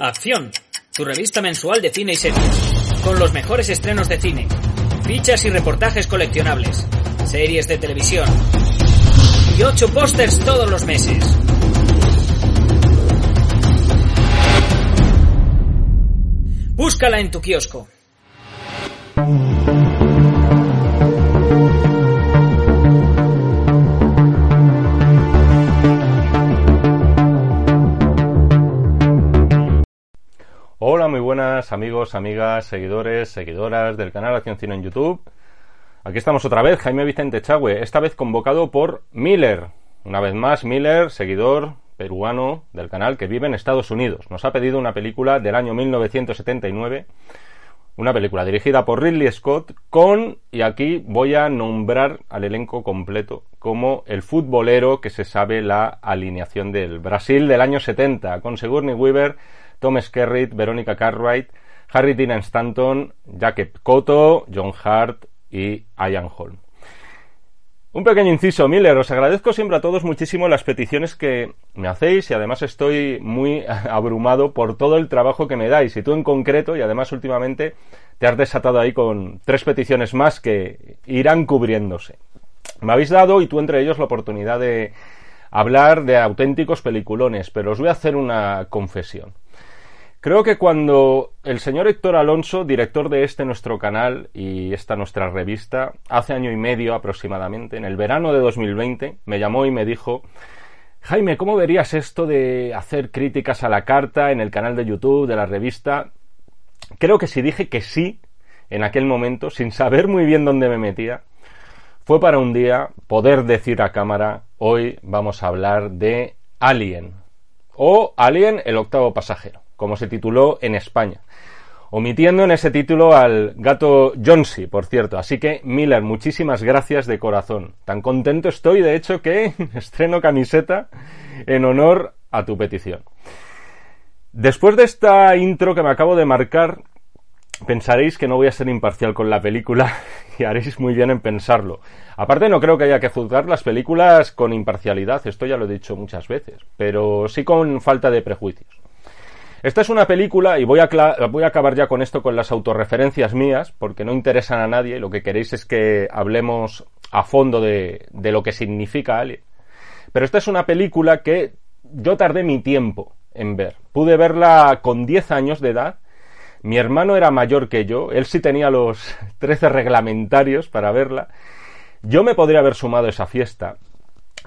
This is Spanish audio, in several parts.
Acción, tu revista mensual de cine y series, con los mejores estrenos de cine, fichas y reportajes coleccionables, series de televisión. Y ocho pósters todos los meses. Búscala en tu kiosco. Buenas amigos, amigas, seguidores, seguidoras del canal Acción Cine en YouTube. Aquí estamos otra vez, Jaime Vicente Chagüe, esta vez convocado por Miller. Una vez más, Miller, seguidor peruano del canal que vive en Estados Unidos. Nos ha pedido una película del año 1979, una película dirigida por Ridley Scott con, y aquí voy a nombrar al elenco completo, como el futbolero que se sabe la alineación del Brasil del año 70, con Sigourney Weaver, Tom Skerritt, Verónica Cartwright, Harry Dean Stanton, Jacket Cotto, John Hart y Ian Holm. Un pequeño inciso, Miller, os agradezco siempre a todos muchísimo las peticiones que me hacéis y además estoy muy abrumado por todo el trabajo que me dais y tú en concreto y además últimamente te has desatado ahí con tres peticiones más que irán cubriéndose. Me habéis dado y tú entre ellos la oportunidad de hablar de auténticos peliculones, pero os voy a hacer una confesión. Creo que cuando el señor Héctor Alonso, director de este nuestro canal y esta nuestra revista, hace año y medio aproximadamente, en el verano de 2020, me llamó y me dijo, Jaime, ¿cómo verías esto de hacer críticas a la carta en el canal de YouTube de la revista? Creo que si dije que sí en aquel momento, sin saber muy bien dónde me metía, fue para un día poder decir a cámara, hoy vamos a hablar de Alien, o Alien el octavo pasajero como se tituló en España. Omitiendo en ese título al gato Jonesy, por cierto. Así que, Miller, muchísimas gracias de corazón. Tan contento estoy, de hecho, que estreno camiseta en honor a tu petición. Después de esta intro que me acabo de marcar, pensaréis que no voy a ser imparcial con la película y haréis muy bien en pensarlo. Aparte no creo que haya que juzgar las películas con imparcialidad, esto ya lo he dicho muchas veces, pero sí con falta de prejuicios. Esta es una película, y voy a, voy a acabar ya con esto con las autorreferencias mías, porque no interesan a nadie, lo que queréis es que hablemos a fondo de, de lo que significa Alien. Pero esta es una película que yo tardé mi tiempo en ver. Pude verla con 10 años de edad. Mi hermano era mayor que yo, él sí tenía los 13 reglamentarios para verla. Yo me podría haber sumado a esa fiesta,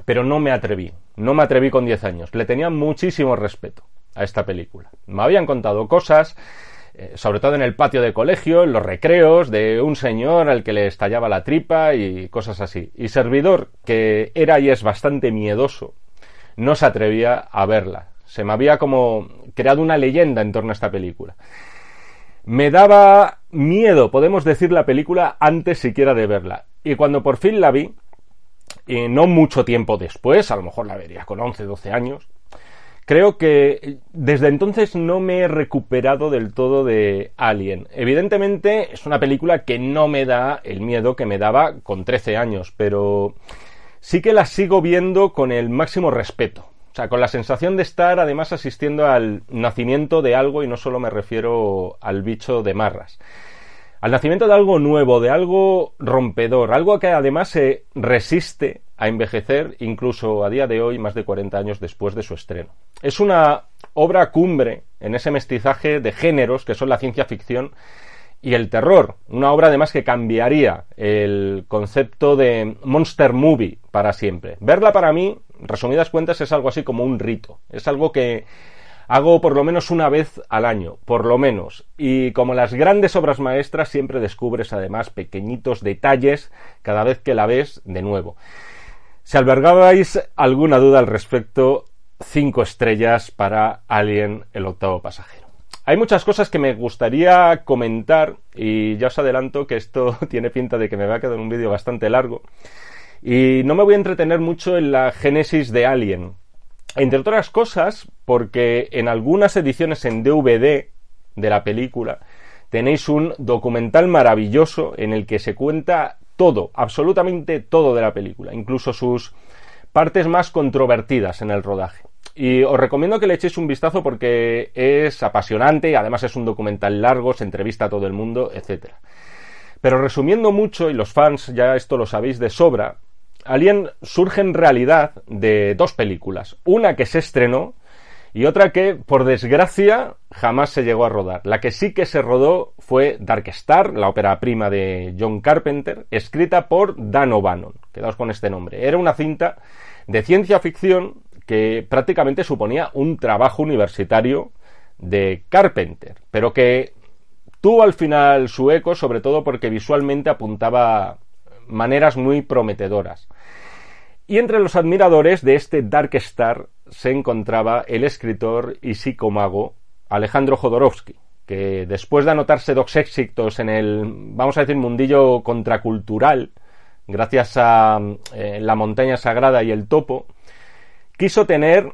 pero no me atreví. No me atreví con 10 años. Le tenía muchísimo respeto a esta película. Me habían contado cosas, eh, sobre todo en el patio de colegio, en los recreos, de un señor al que le estallaba la tripa y cosas así. Y servidor, que era y es bastante miedoso, no se atrevía a verla. Se me había como creado una leyenda en torno a esta película. Me daba miedo, podemos decir, la película antes siquiera de verla. Y cuando por fin la vi, y no mucho tiempo después, a lo mejor la vería con 11, 12 años, Creo que desde entonces no me he recuperado del todo de Alien. Evidentemente es una película que no me da el miedo que me daba con 13 años, pero sí que la sigo viendo con el máximo respeto. O sea, con la sensación de estar además asistiendo al nacimiento de algo y no solo me refiero al bicho de marras. Al nacimiento de algo nuevo, de algo rompedor, algo que además se resiste a envejecer incluso a día de hoy, más de 40 años después de su estreno. Es una obra cumbre en ese mestizaje de géneros que son la ciencia ficción y el terror. Una obra además que cambiaría el concepto de monster movie para siempre. Verla para mí, resumidas cuentas, es algo así como un rito. Es algo que hago por lo menos una vez al año, por lo menos. Y como las grandes obras maestras, siempre descubres además pequeñitos detalles cada vez que la ves de nuevo. Si albergabais alguna duda al respecto, cinco estrellas para Alien, el octavo pasajero. Hay muchas cosas que me gustaría comentar y ya os adelanto que esto tiene pinta de que me va a quedar un vídeo bastante largo. Y no me voy a entretener mucho en la génesis de Alien. Entre otras cosas, porque en algunas ediciones en DVD de la película tenéis un documental maravilloso en el que se cuenta todo, absolutamente todo de la película, incluso sus partes más controvertidas en el rodaje. y os recomiendo que le echéis un vistazo porque es apasionante, además es un documental largo, se entrevista a todo el mundo, etc. Pero resumiendo mucho, y los fans ya esto lo sabéis de sobra, Alien surge en realidad de dos películas. Una que se estrenó y otra que, por desgracia, jamás se llegó a rodar. La que sí que se rodó fue Dark Star, la ópera prima de John Carpenter, escrita por Dan O'Bannon. Quedaos con este nombre. Era una cinta de ciencia ficción que prácticamente suponía un trabajo universitario de Carpenter, pero que tuvo al final su eco, sobre todo porque visualmente apuntaba maneras muy prometedoras. Y entre los admiradores de este Dark Star se encontraba el escritor y psicomago Alejandro Jodorowsky, que después de anotarse dos éxitos en el, vamos a decir, mundillo contracultural, gracias a eh, La montaña sagrada y El topo, quiso tener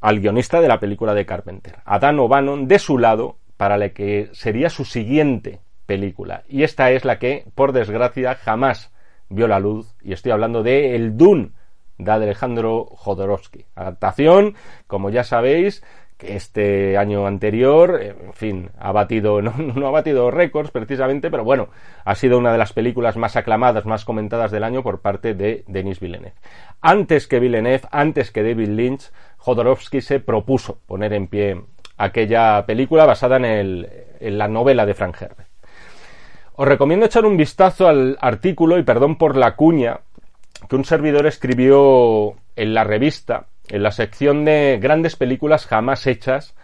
al guionista de la película de Carpenter, a Dan O'Bannon, de su lado para la que sería su siguiente película. Y esta es la que, por desgracia, jamás vio la luz, y estoy hablando de El Dune de Alejandro Jodorowsky. Adaptación, como ya sabéis, que este año anterior, en fin, ha batido, no, ha batido récords precisamente, pero bueno, ha sido una de las películas más aclamadas, más comentadas del año por parte de Denis Villeneuve. Antes que Villeneuve, antes que David Lynch, Jodorowsky se propuso poner en pie aquella película basada en, el, en la novela de Frank Herbert. Os recomiendo echar un vistazo al artículo, y perdón por la cuña, que un servidor escribió en la revista, en la sección de grandes películas jamás hechas,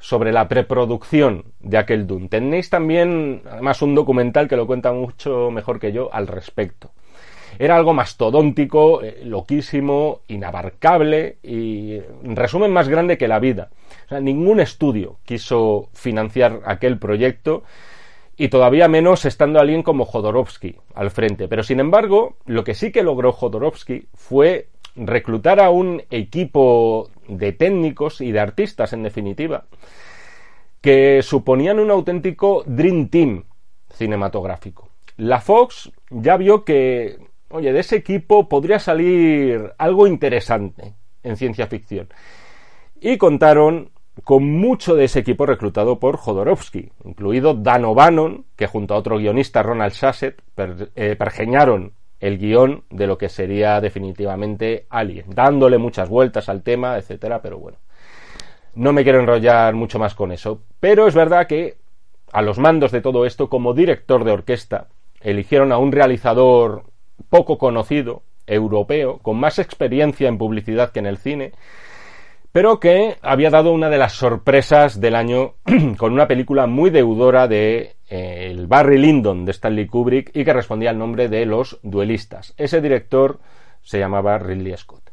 sobre la preproducción de aquel Dune. Tenéis también, además, un documental que lo cuenta mucho mejor que yo al respecto. Era algo mastodóntico, eh, loquísimo, inabarcable y, en resumen, más grande que la vida. O sea, ningún estudio quiso financiar aquel proyecto y todavía menos estando alguien como Jodorowsky al frente. Pero sin embargo, lo que sí que logró Jodorowsky fue reclutar a un equipo de técnicos y de artistas, en definitiva, que suponían un auténtico Dream Team cinematográfico. La Fox ya vio que, oye, de ese equipo podría salir algo interesante en ciencia ficción. Y contaron con mucho de ese equipo reclutado por Jodorowsky, incluido Dan O'Bannon, que junto a otro guionista, Ronald Shasset, eh, pergeñaron el guion de lo que sería definitivamente Alien, dándole muchas vueltas al tema, etcétera, pero bueno. No me quiero enrollar mucho más con eso, pero es verdad que a los mandos de todo esto, como director de orquesta, eligieron a un realizador poco conocido, europeo, con más experiencia en publicidad que en el cine, pero que había dado una de las sorpresas del año con una película muy deudora de eh, el Barry Lyndon de Stanley Kubrick y que respondía al nombre de Los Duelistas. Ese director se llamaba Ridley Scott.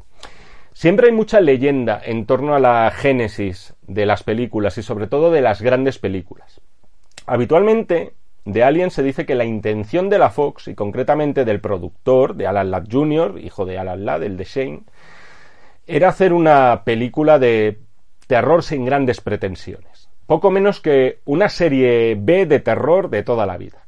Siempre hay mucha leyenda en torno a la génesis de las películas y sobre todo de las grandes películas. Habitualmente de Alien se dice que la intención de la Fox y concretamente del productor, de Alan Ladd Jr., hijo de Alan Ladd, el de Shane, era hacer una película de terror sin grandes pretensiones. Poco menos que una serie B de terror de toda la vida.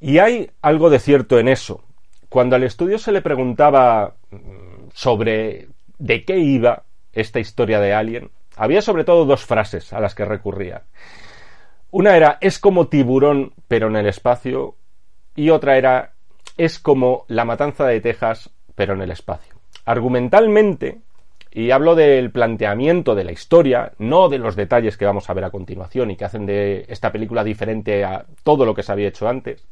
Y hay algo de cierto en eso. Cuando al estudio se le preguntaba mm, sobre de qué iba esta historia de Alien, había sobre todo dos frases a las que recurría. Una era es como tiburón pero en el espacio y otra era es como la matanza de Texas pero en el espacio. Argumentalmente, y hablo del planteamiento de la historia, no de los detalles que vamos a ver a continuación y que hacen de esta película diferente a todo lo que se había hecho antes.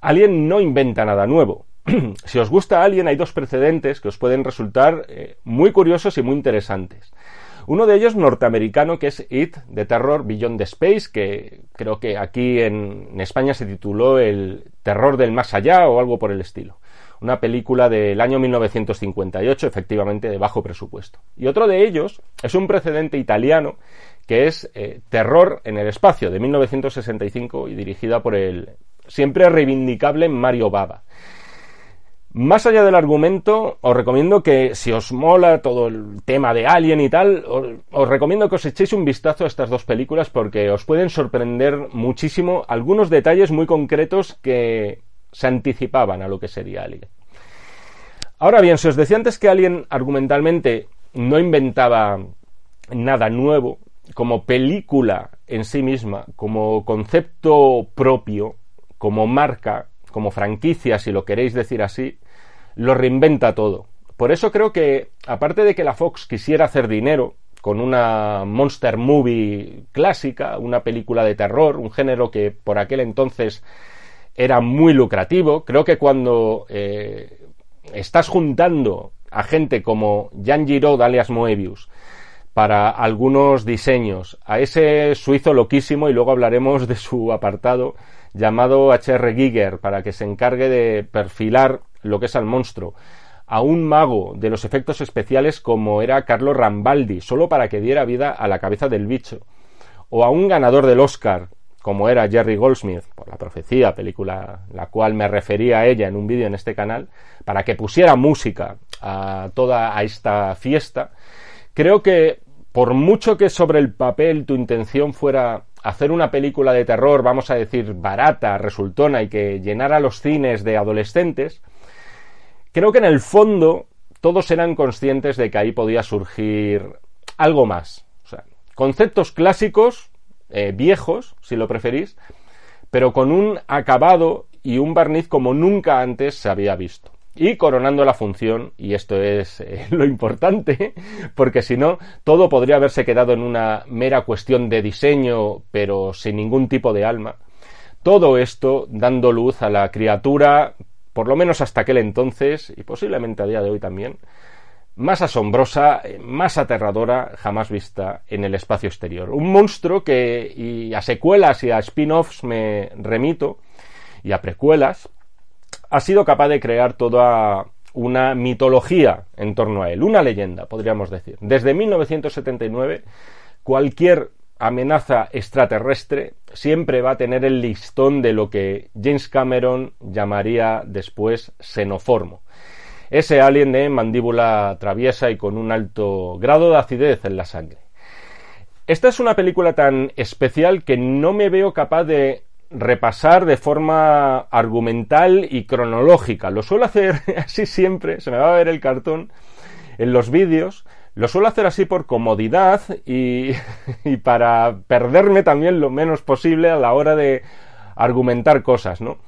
Alien no inventa nada nuevo. si os gusta Alien, hay dos precedentes que os pueden resultar eh, muy curiosos y muy interesantes. Uno de ellos norteamericano que es It, de Terror Beyond the Space, que creo que aquí en España se tituló El Terror del Más Allá o algo por el estilo una película del año 1958, efectivamente de bajo presupuesto. Y otro de ellos es un precedente italiano que es eh, Terror en el espacio, de 1965 y dirigida por el siempre reivindicable Mario Bava. Más allá del argumento, os recomiendo que si os mola todo el tema de Alien y tal, os, os, recomiendo que os echéis un vistazo a estas dos películas porque os pueden sorprender muchísimo algunos detalles muy concretos que, se anticipaban a lo que sería Alien. Ahora bien, si os decía antes que Alien argumentalmente no inventaba nada nuevo, como película en sí misma, como concepto propio, como marca, como franquicia, si lo queréis decir así, lo reinventa todo. Por eso creo que, aparte de que la Fox quisiera hacer dinero con una monster movie clásica, una película de terror, un género que por aquel entonces era muy lucrativo, creo que cuando eh, estás juntando a gente como Jan Giraud alias Moebius para algunos diseños, a ese suizo loquísimo, y luego hablaremos de su apartado llamado HR Giger, para que se encargue de perfilar lo que es al monstruo, a un mago de los efectos especiales como era Carlo Rambaldi, solo para que diera vida a la cabeza del bicho, o a un ganador del Oscar, como era Jerry Goldsmith, por la profecía, película la cual me refería a ella en un vídeo en este canal, para que pusiera música a toda a esta fiesta, creo que por mucho que sobre el papel tu intención fuera hacer una película de terror, vamos a decir, barata, resultona y que llenara los cines de adolescentes, creo que en el fondo todos eran conscientes de que ahí podía surgir algo más. O sea, conceptos clásicos, eh, viejos, si lo preferís, pero con un acabado y un barniz como nunca antes se había visto y coronando la función, y esto es eh, lo importante, porque si no, todo podría haberse quedado en una mera cuestión de diseño, pero sin ningún tipo de alma. Todo esto dando luz a la criatura, por lo menos hasta aquel entonces, y posiblemente a día de hoy también, más asombrosa, más aterradora jamás vista en el espacio exterior. Un monstruo que, y a secuelas y a spin-offs me remito, y a precuelas, ha sido capaz de crear toda una mitología en torno a él, una leyenda, podríamos decir. Desde 1979, cualquier amenaza extraterrestre siempre va a tener el listón de lo que James Cameron llamaría después xenoformo. Ese alien de mandíbula traviesa y con un alto grado de acidez en la sangre. Esta es una película tan especial que no me veo capaz de repasar de forma argumental y cronológica. Lo suelo hacer así siempre, se me va a ver el cartón en los vídeos. Lo suelo hacer así por comodidad y, para perderme también lo menos posible a la hora de argumentar cosas, ¿no?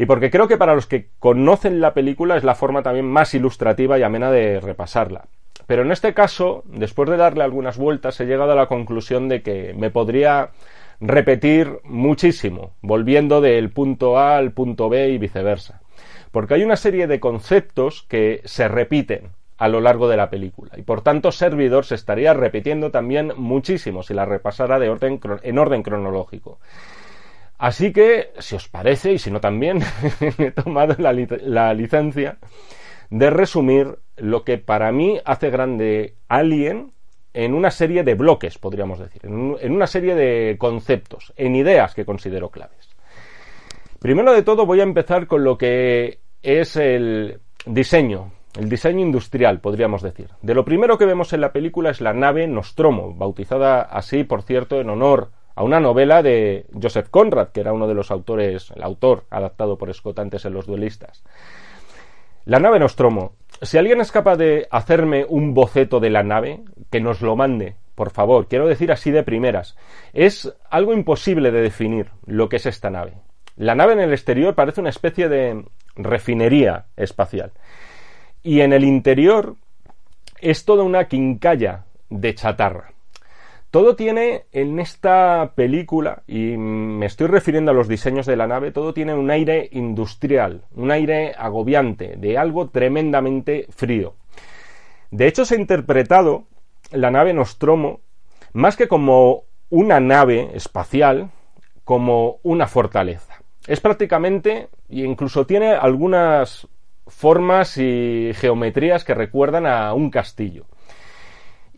Y porque creo que para los que conocen la película es la forma también más ilustrativa y amena de repasarla. Pero en este caso, después de darle algunas vueltas, he llegado a la conclusión de que me podría repetir muchísimo, volviendo del punto A al punto B y viceversa. Porque hay una serie de conceptos que se repiten a lo largo de la película. Y por tanto, Servidor se estaría repitiendo también muchísimo si la repasara en orden cronológico. Así que, si os parece, y si no también, he tomado la, licencia de resumir lo que para mí hace grande Alien en una serie de bloques, podríamos decir, en, una serie de conceptos, en ideas que considero claves. Primero de todo voy a empezar con lo que es el diseño, el diseño industrial, podríamos decir. De lo primero que vemos en la película es la nave Nostromo, bautizada así, por cierto, en honor a una novela de Joseph Conrad, que era uno de los autores, el autor adaptado por Scott antes en Los Duelistas. La nave Nostromo si alguien es capaz de hacerme un boceto de la nave, que nos lo mande, por favor. Quiero decir así de primeras. Es algo imposible de definir lo que es esta nave. La nave en el exterior parece una especie de refinería espacial. Y en el interior es toda una quincalla de chatarra. Todo tiene en esta película, y me estoy refiriendo a los diseños de la nave, todo tiene un aire industrial, un aire agobiante, de algo tremendamente frío. De hecho, se ha interpretado la nave Nostromo más que como una nave espacial, como una fortaleza. Es prácticamente, e incluso tiene algunas formas y geometrías que recuerdan a un castillo.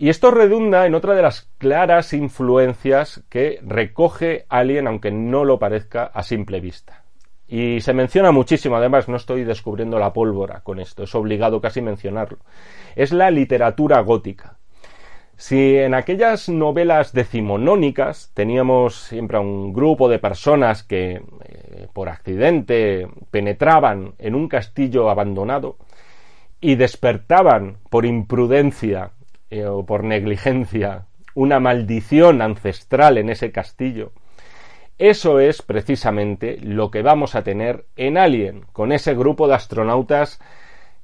Y esto redunda en otra de las claras influencias que recoge Alien, aunque no lo parezca a simple vista. Y se menciona muchísimo, además no estoy descubriendo la pólvora con esto, es obligado casi mencionarlo. Es la literatura gótica. Si en aquellas novelas decimonónicas teníamos siempre a un grupo de personas que eh, por accidente penetraban en un castillo abandonado y despertaban por imprudencia eh, o por negligencia una maldición ancestral en ese castillo, eso es precisamente lo que vamos a tener en Alien, con ese grupo de astronautas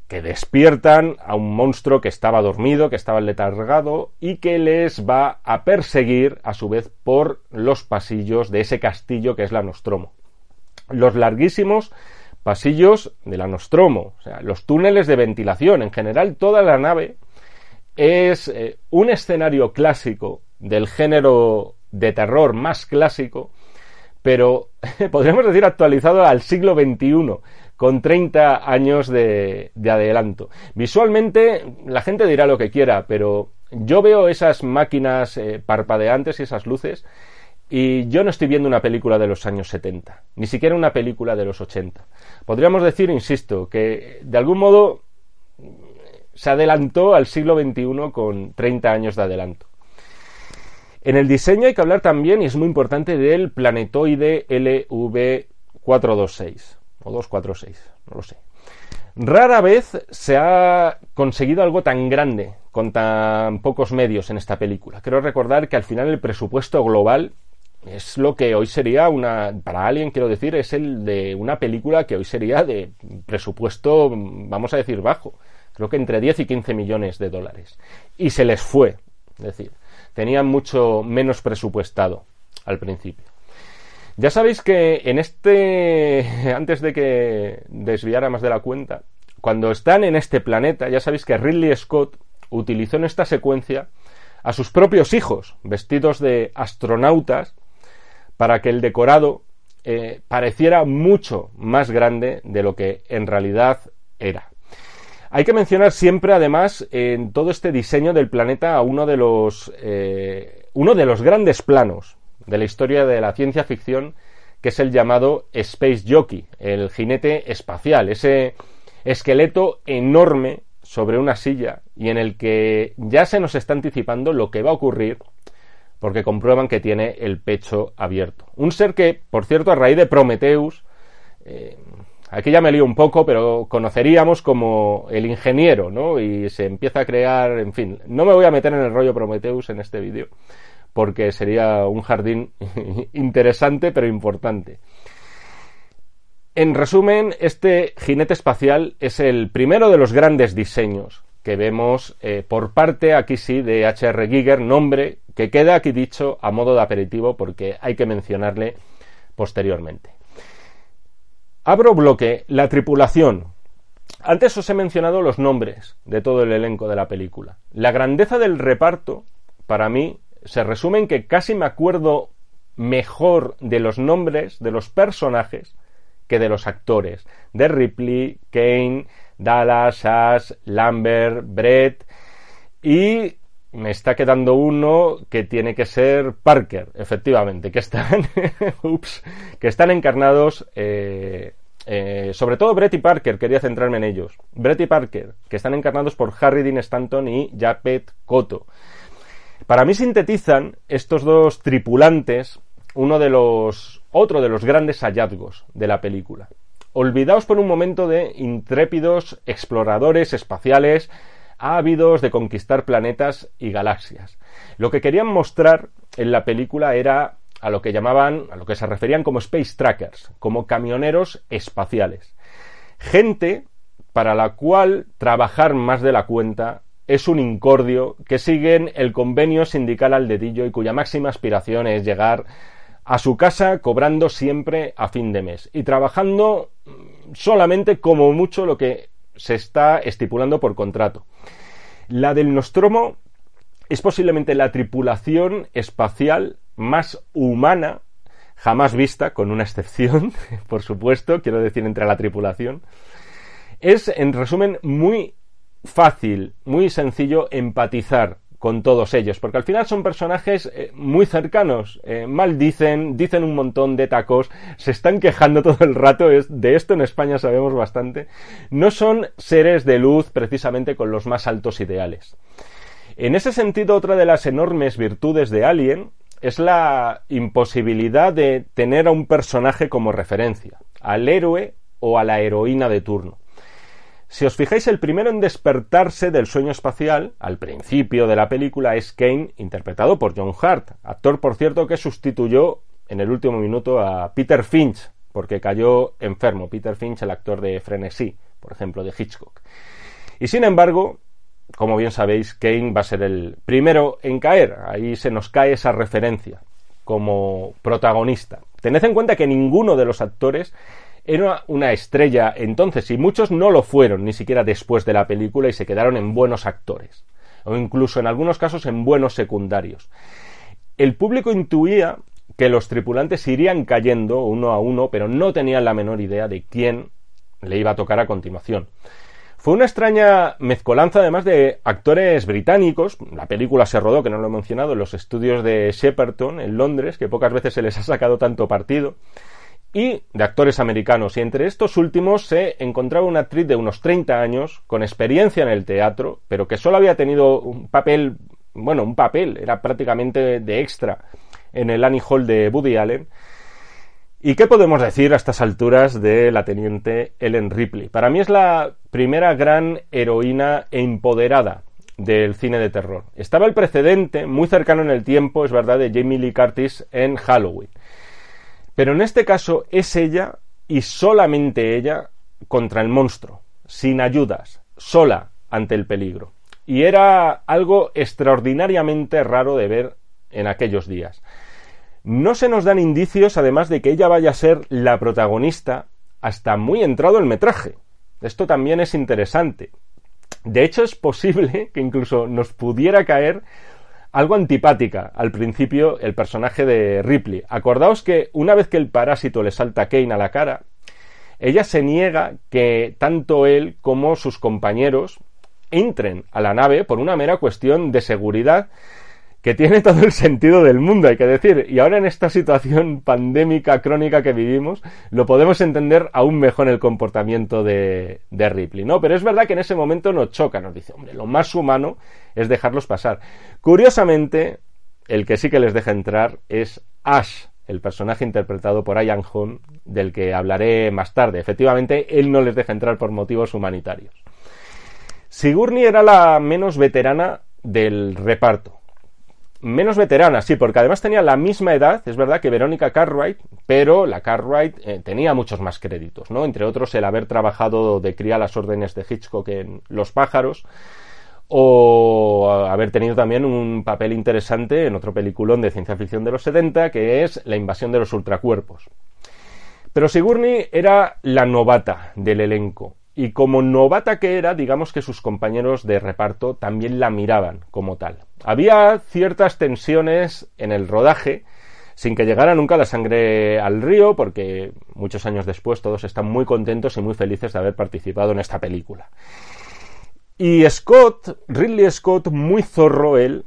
que despiertan a un monstruo que estaba dormido, que estaba letargado y que les va a perseguir a su vez por los pasillos de ese castillo que es la Nostromo. Los larguísimos pasillos de la Nostromo, o sea, los túneles de ventilación, en general toda la nave es eh, un escenario clásico del género de terror más clásico, pero podríamos decir actualizado al siglo XXI, con 30 años de, adelanto. Visualmente la gente dirá lo que quiera, pero yo veo esas máquinas eh, parpadeantes y esas luces y yo no estoy viendo una película de los años 70, ni siquiera una película de los 80. Podríamos decir, insisto, que de algún modo se adelantó al siglo XXI con 30 años de adelanto. En el diseño hay que hablar también, y es muy importante, del planetoide LV426 o 246, no lo sé. Rara vez se ha conseguido algo tan grande con tan pocos medios en esta película. Quiero recordar que al final el presupuesto global es lo que hoy sería una, para alguien quiero decir, es el de una película que hoy sería de presupuesto, vamos a decir, bajo. Creo que entre 10 y 15 millones de dólares. Y se les fue. Es decir, tenían mucho menos presupuestado al principio. Ya sabéis que en este, antes de que desviara más de la cuenta, cuando están en este planeta, ya sabéis que Ridley Scott utilizó en esta secuencia a sus propios hijos, vestidos de astronautas, para que el decorado eh, pareciera mucho más grande de lo que en realidad era. Hay que mencionar siempre, además, en todo este diseño del planeta a uno de los, eh, uno de los grandes planos de la historia de la ciencia ficción, que es el llamado Space Jockey, el jinete espacial, ese esqueleto enorme sobre una silla y en el que ya se nos está anticipando lo que va a ocurrir porque comprueban que tiene el pecho abierto. Un ser que, por cierto, a raíz de Prometheus, eh, aquí ya me lío un poco, pero conoceríamos como el ingeniero, ¿no? Y se empieza a crear, en fin, no me voy a meter en el rollo Prometheus en este vídeo, porque sería un jardín interesante pero importante. En resumen, este jinete espacial es el primero de los grandes diseños que vemos eh, por parte, aquí sí, de H.R. Giger, nombre que queda aquí dicho a modo de aperitivo porque hay que mencionarle posteriormente. Abro bloque, la tripulación. Antes os he mencionado los nombres de todo el elenco de la película. La grandeza del reparto, para mí, se resume en que casi me acuerdo mejor de los nombres de los personajes que de los actores. De Ripley, Kane, Dallas, Ash, Lambert, Brett y me está quedando uno que tiene que ser Parker, efectivamente, que están, ups, que están encarnados, eh, eh, sobre todo Brett y Parker, quería centrarme en ellos. Brett y Parker, que están encarnados por Harry Dean Stanton y Japet Koto. Para mí sintetizan estos dos tripulantes uno de los otro de los grandes hallazgos de la película. Olvidaos por un momento de intrépidos exploradores espaciales ávidos de conquistar planetas y galaxias. Lo que querían mostrar en la película era a lo que llamaban, a lo que se referían como space trackers, como camioneros espaciales. Gente para la cual trabajar más de la cuenta es un incordio, que siguen el convenio sindical al dedillo y cuya máxima aspiración es llegar a su casa cobrando siempre a fin de mes y trabajando solamente como mucho lo que se está estipulando por contrato. La del Nostromo es posiblemente la tripulación espacial más humana jamás vista, con una excepción, por supuesto, quiero decir entre la tripulación. Es, en resumen, muy fácil, muy sencillo empatizar con todos ellos, porque al final son personajes eh, muy cercanos, eh, maldicen, dicen un montón de tacos, se están quejando todo el rato, de esto en España sabemos bastante, no son seres de luz precisamente con los más altos ideales. En ese sentido, otra de las enormes virtudes de Alien es la imposibilidad de tener a un personaje como referencia, al héroe o a la heroína de turno. Si os fijáis, el primero en despertarse del sueño espacial, al principio de la película, es Kane, interpretado por John Hart, actor, por cierto, que sustituyó en el último minuto a Peter Finch, porque cayó enfermo. Peter Finch, el actor de Frenesí, por ejemplo, de Hitchcock. Y sin embargo, como bien sabéis, Kane va a ser el primero en caer. Ahí se nos cae esa referencia como protagonista. Tened en cuenta que ninguno de los actores era una estrella entonces y muchos no lo fueron ni siquiera después de la película y se quedaron en buenos actores o incluso en algunos casos en buenos secundarios. El público intuía que los tripulantes irían cayendo uno a uno, pero no tenían la menor idea de quién le iba a tocar a continuación. Fue una extraña mezcolanza además de actores británicos, la película se rodó, que no lo he mencionado, en los estudios de Shepperton, en Londres, que pocas veces se les ha sacado tanto partido, y de actores americanos. Y entre estos últimos se encontraba una actriz de unos 30 años, con experiencia en el teatro, pero que solo había tenido un papel, bueno, un papel, era prácticamente de extra en el Annie Hall de Woody Allen. ¿Y qué podemos decir a estas alturas de la teniente Ellen Ripley? Para mí es la primera gran heroína e empoderada del cine de terror. Estaba el precedente, muy cercano en el tiempo, es verdad, de Jamie Lee Curtis en Halloween. Pero en este caso es ella y solamente ella contra el monstruo, sin ayudas, sola ante el peligro. Y era algo extraordinariamente raro de ver en aquellos días. No se nos dan indicios, además, de que ella vaya a ser la protagonista hasta muy entrado el metraje. Esto también es interesante. De hecho, es posible que incluso nos pudiera caer algo antipática al principio el personaje de Ripley. Acordaos que una vez que el parásito le salta a Kane a la cara, ella se niega que tanto él como sus compañeros entren a la nave por una mera cuestión de seguridad que tiene todo el sentido del mundo, hay que decir. Y ahora en esta situación pandémica crónica que vivimos, lo podemos entender aún mejor el comportamiento de, de, Ripley, ¿no? Pero es verdad que en ese momento nos choca, nos dice, hombre, lo más humano es dejarlos pasar. Curiosamente, el que sí que les deja entrar es Ash, el personaje interpretado por Ian Hunt, del que hablaré más tarde. Efectivamente, él no les deja entrar por motivos humanitarios. Sigourney era la menos veterana del reparto menos veterana, sí, porque además tenía la misma edad, es verdad, que Verónica Cartwright, pero la Cartwright eh, tenía muchos más créditos, ¿no? Entre otros el haber trabajado de cría las órdenes de Hitchcock en Los pájaros, o haber tenido también un papel interesante en otro peliculón de ciencia ficción de los 70, que es La invasión de los ultracuerpos. Pero Sigourney era la novata del elenco. Y como novata que era, digamos que sus compañeros de reparto también la miraban como tal. Había ciertas tensiones en el rodaje, sin que llegara nunca la sangre al río, porque muchos años después todos están muy contentos y muy felices de haber participado en esta película. Y Scott, Ridley Scott, muy zorro él,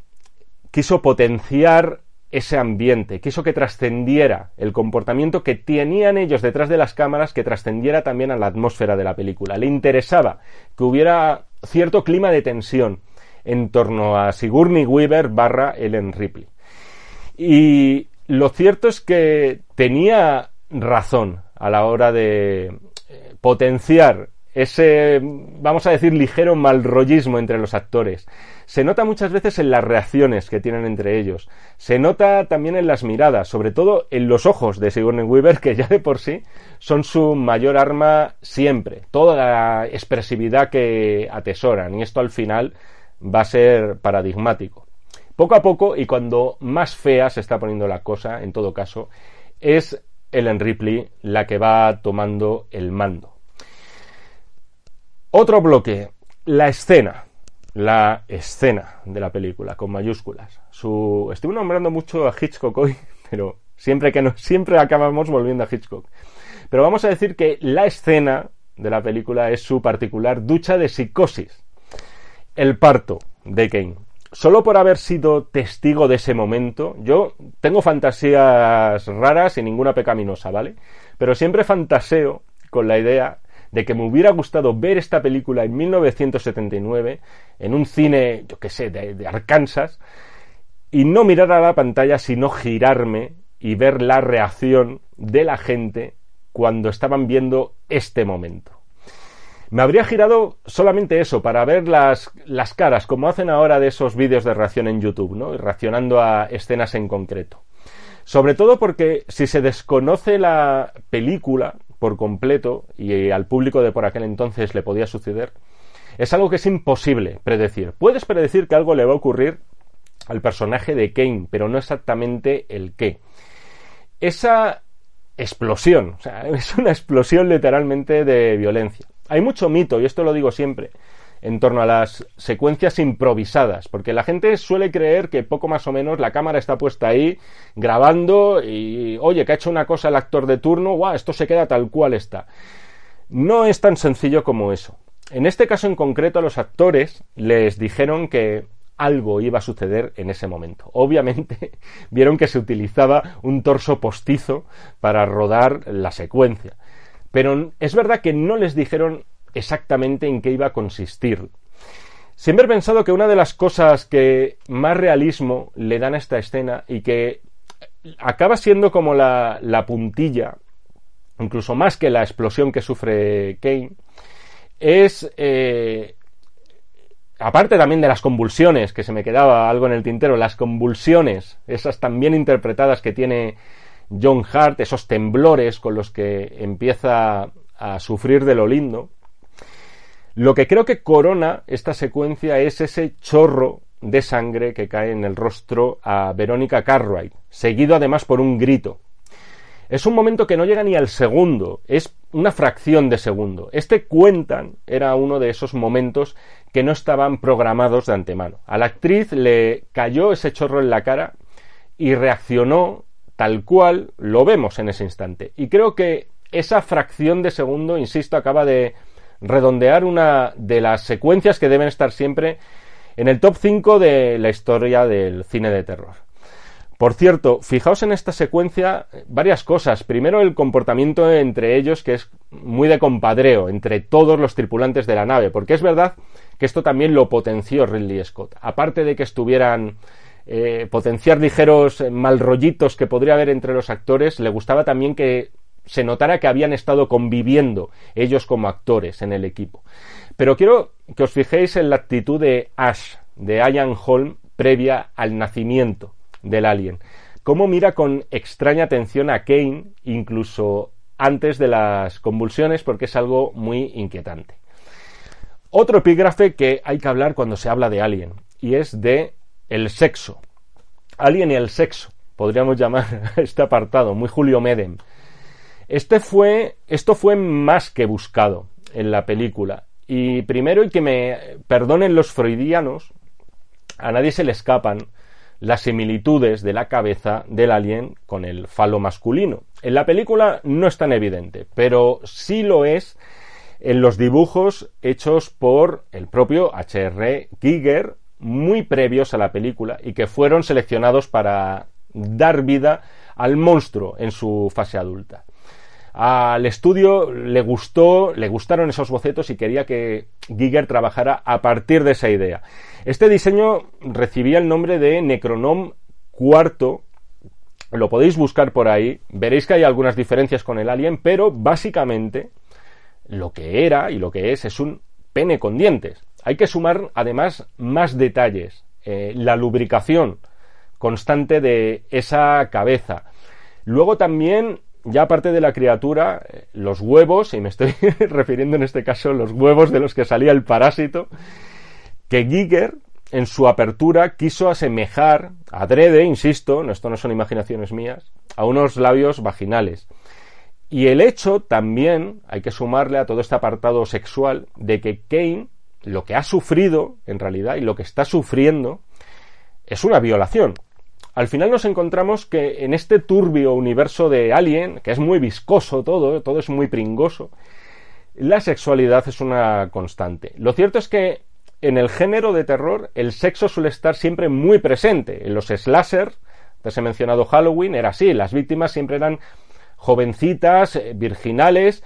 quiso potenciar ese ambiente, quiso que trascendiera el comportamiento que tenían ellos detrás de las cámaras, que trascendiera también a la atmósfera de la película. Le interesaba que hubiera cierto clima de tensión en torno a Sigourney Weaver barra Ellen Ripley. Y lo cierto es que tenía razón a la hora de eh, potenciar ese, vamos a decir, ligero malrollismo entre los actores. Se nota muchas veces en las reacciones que tienen entre ellos. Se nota también en las miradas, sobre todo en los ojos de Sigourney Weaver, que ya de por sí son su mayor arma siempre. Toda la expresividad que atesoran. Y esto al final va a ser paradigmático. Poco a poco, y cuando más fea se está poniendo la cosa, en todo caso, es Ellen Ripley la que va tomando el mando. Otro bloque, la escena. La escena de la película, con mayúsculas. Su... Estoy nombrando mucho a Hitchcock hoy, pero siempre que no, siempre acabamos volviendo a Hitchcock. Pero vamos a decir que la escena de la película es su particular ducha de psicosis. El parto de Kane. Solo por haber sido testigo de ese momento, yo tengo fantasías raras y ninguna pecaminosa, ¿vale? Pero siempre fantaseo con la idea de que me hubiera gustado ver esta película en 1979 en un cine, yo qué sé, de, Arkansas y no mirar a la pantalla, sino girarme y ver la reacción de la gente cuando estaban viendo este momento. Me habría girado solamente eso, para ver las, las caras, como hacen ahora de esos vídeos de reacción en YouTube, ¿no? Reaccionando a escenas en concreto. Sobre todo porque si se desconoce la película por completo, y al público de por aquel entonces le podía suceder, es algo que es imposible predecir. Puedes predecir que algo le va a ocurrir al personaje de Kane, pero no exactamente el qué. Esa explosión, o sea, es una explosión literalmente de violencia. Hay mucho mito, y esto lo digo siempre, en torno a las secuencias improvisadas, porque la gente suele creer que poco más o menos la cámara está puesta ahí grabando y, oye, que ha hecho una cosa el actor de turno, guau, esto se queda tal cual está. No es tan sencillo como eso. En este caso en concreto a los actores les dijeron que algo iba a suceder en ese momento. Obviamente vieron que se utilizaba un torso postizo para rodar la secuencia. Pero es verdad que no les dijeron exactamente en qué iba a consistir. Siempre he pensado que una de las cosas que más realismo le dan a esta escena y que acaba siendo como la, puntilla, incluso más que la explosión que sufre Kane, es eh, aparte también de las convulsiones, que se me quedaba algo en el tintero, las convulsiones, esas tan bien interpretadas que tiene John Hart, esos temblores con los que empieza a sufrir de lo lindo, lo que creo que corona esta secuencia es ese chorro de sangre que cae en el rostro a Verónica Cartwright, seguido además por un grito. Es un momento que no llega ni al segundo, es una fracción de segundo. Este cuentan era uno de esos momentos que no estaban programados de antemano. A la actriz le cayó ese chorro en la cara y reaccionó tal cual lo vemos en ese instante. Y creo que esa fracción de segundo, insisto, acaba de redondear una de las secuencias que deben estar siempre en el top 5 de la historia del cine de terror. Por cierto, fijaos en esta secuencia varias cosas. Primero, el comportamiento entre ellos, que es muy de compadreo entre todos los tripulantes de la nave, porque es verdad que esto también lo potenció Ridley Scott. Aparte de que estuvieran eh, potenciar ligeros malrollitos que podría haber entre los actores, le gustaba también que se notara que habían estado conviviendo ellos como actores en el equipo. Pero quiero que os fijéis en la actitud de Ash, de Ian Holm, previa al nacimiento del alien. Cómo mira con extraña atención a Kane, incluso antes de las convulsiones, porque es algo muy inquietante. Otro epígrafe que hay que hablar cuando se habla de Alien, y es de el sexo. Alien y el sexo, podríamos llamar este apartado, muy Julio Medem. Este fue, esto fue más que buscado en la película. Y primero, y que me perdonen los freudianos, a nadie se le escapan las similitudes de la cabeza del alien con el falo masculino. En la película no es tan evidente, pero sí lo es en los dibujos hechos por el propio H.R. Giger, muy previos a la película y que fueron seleccionados para dar vida al monstruo en su fase adulta. Al estudio le gustó, le gustaron esos bocetos y quería que Giger trabajara a partir de esa idea. Este diseño recibía el nombre de Necronom IV. Lo podéis buscar por ahí. Veréis que hay algunas diferencias con el Alien, pero básicamente lo que era y lo que es es un pene con dientes. Hay que sumar además más detalles. Eh, la lubricación constante de esa cabeza. Luego también ya aparte de la criatura, eh, los huevos, y me estoy refiriendo en este caso a los huevos de los que salía el parásito, que Giger en su apertura quiso asemejar, adrede, insisto, esto no son imaginaciones mías, a unos labios vaginales. Y el hecho también, hay que sumarle a todo este apartado sexual, de que Kane lo que ha sufrido, en realidad, y lo que está sufriendo, es una violación al final nos encontramos que en este turbio universo de Alien, que es muy viscoso todo, todo es muy pringoso, la sexualidad es una constante. Lo cierto es que en el género de terror el sexo suele estar siempre muy presente. En los slasher, te he mencionado Halloween, era así, las víctimas siempre eran jovencitas, eh, virginales,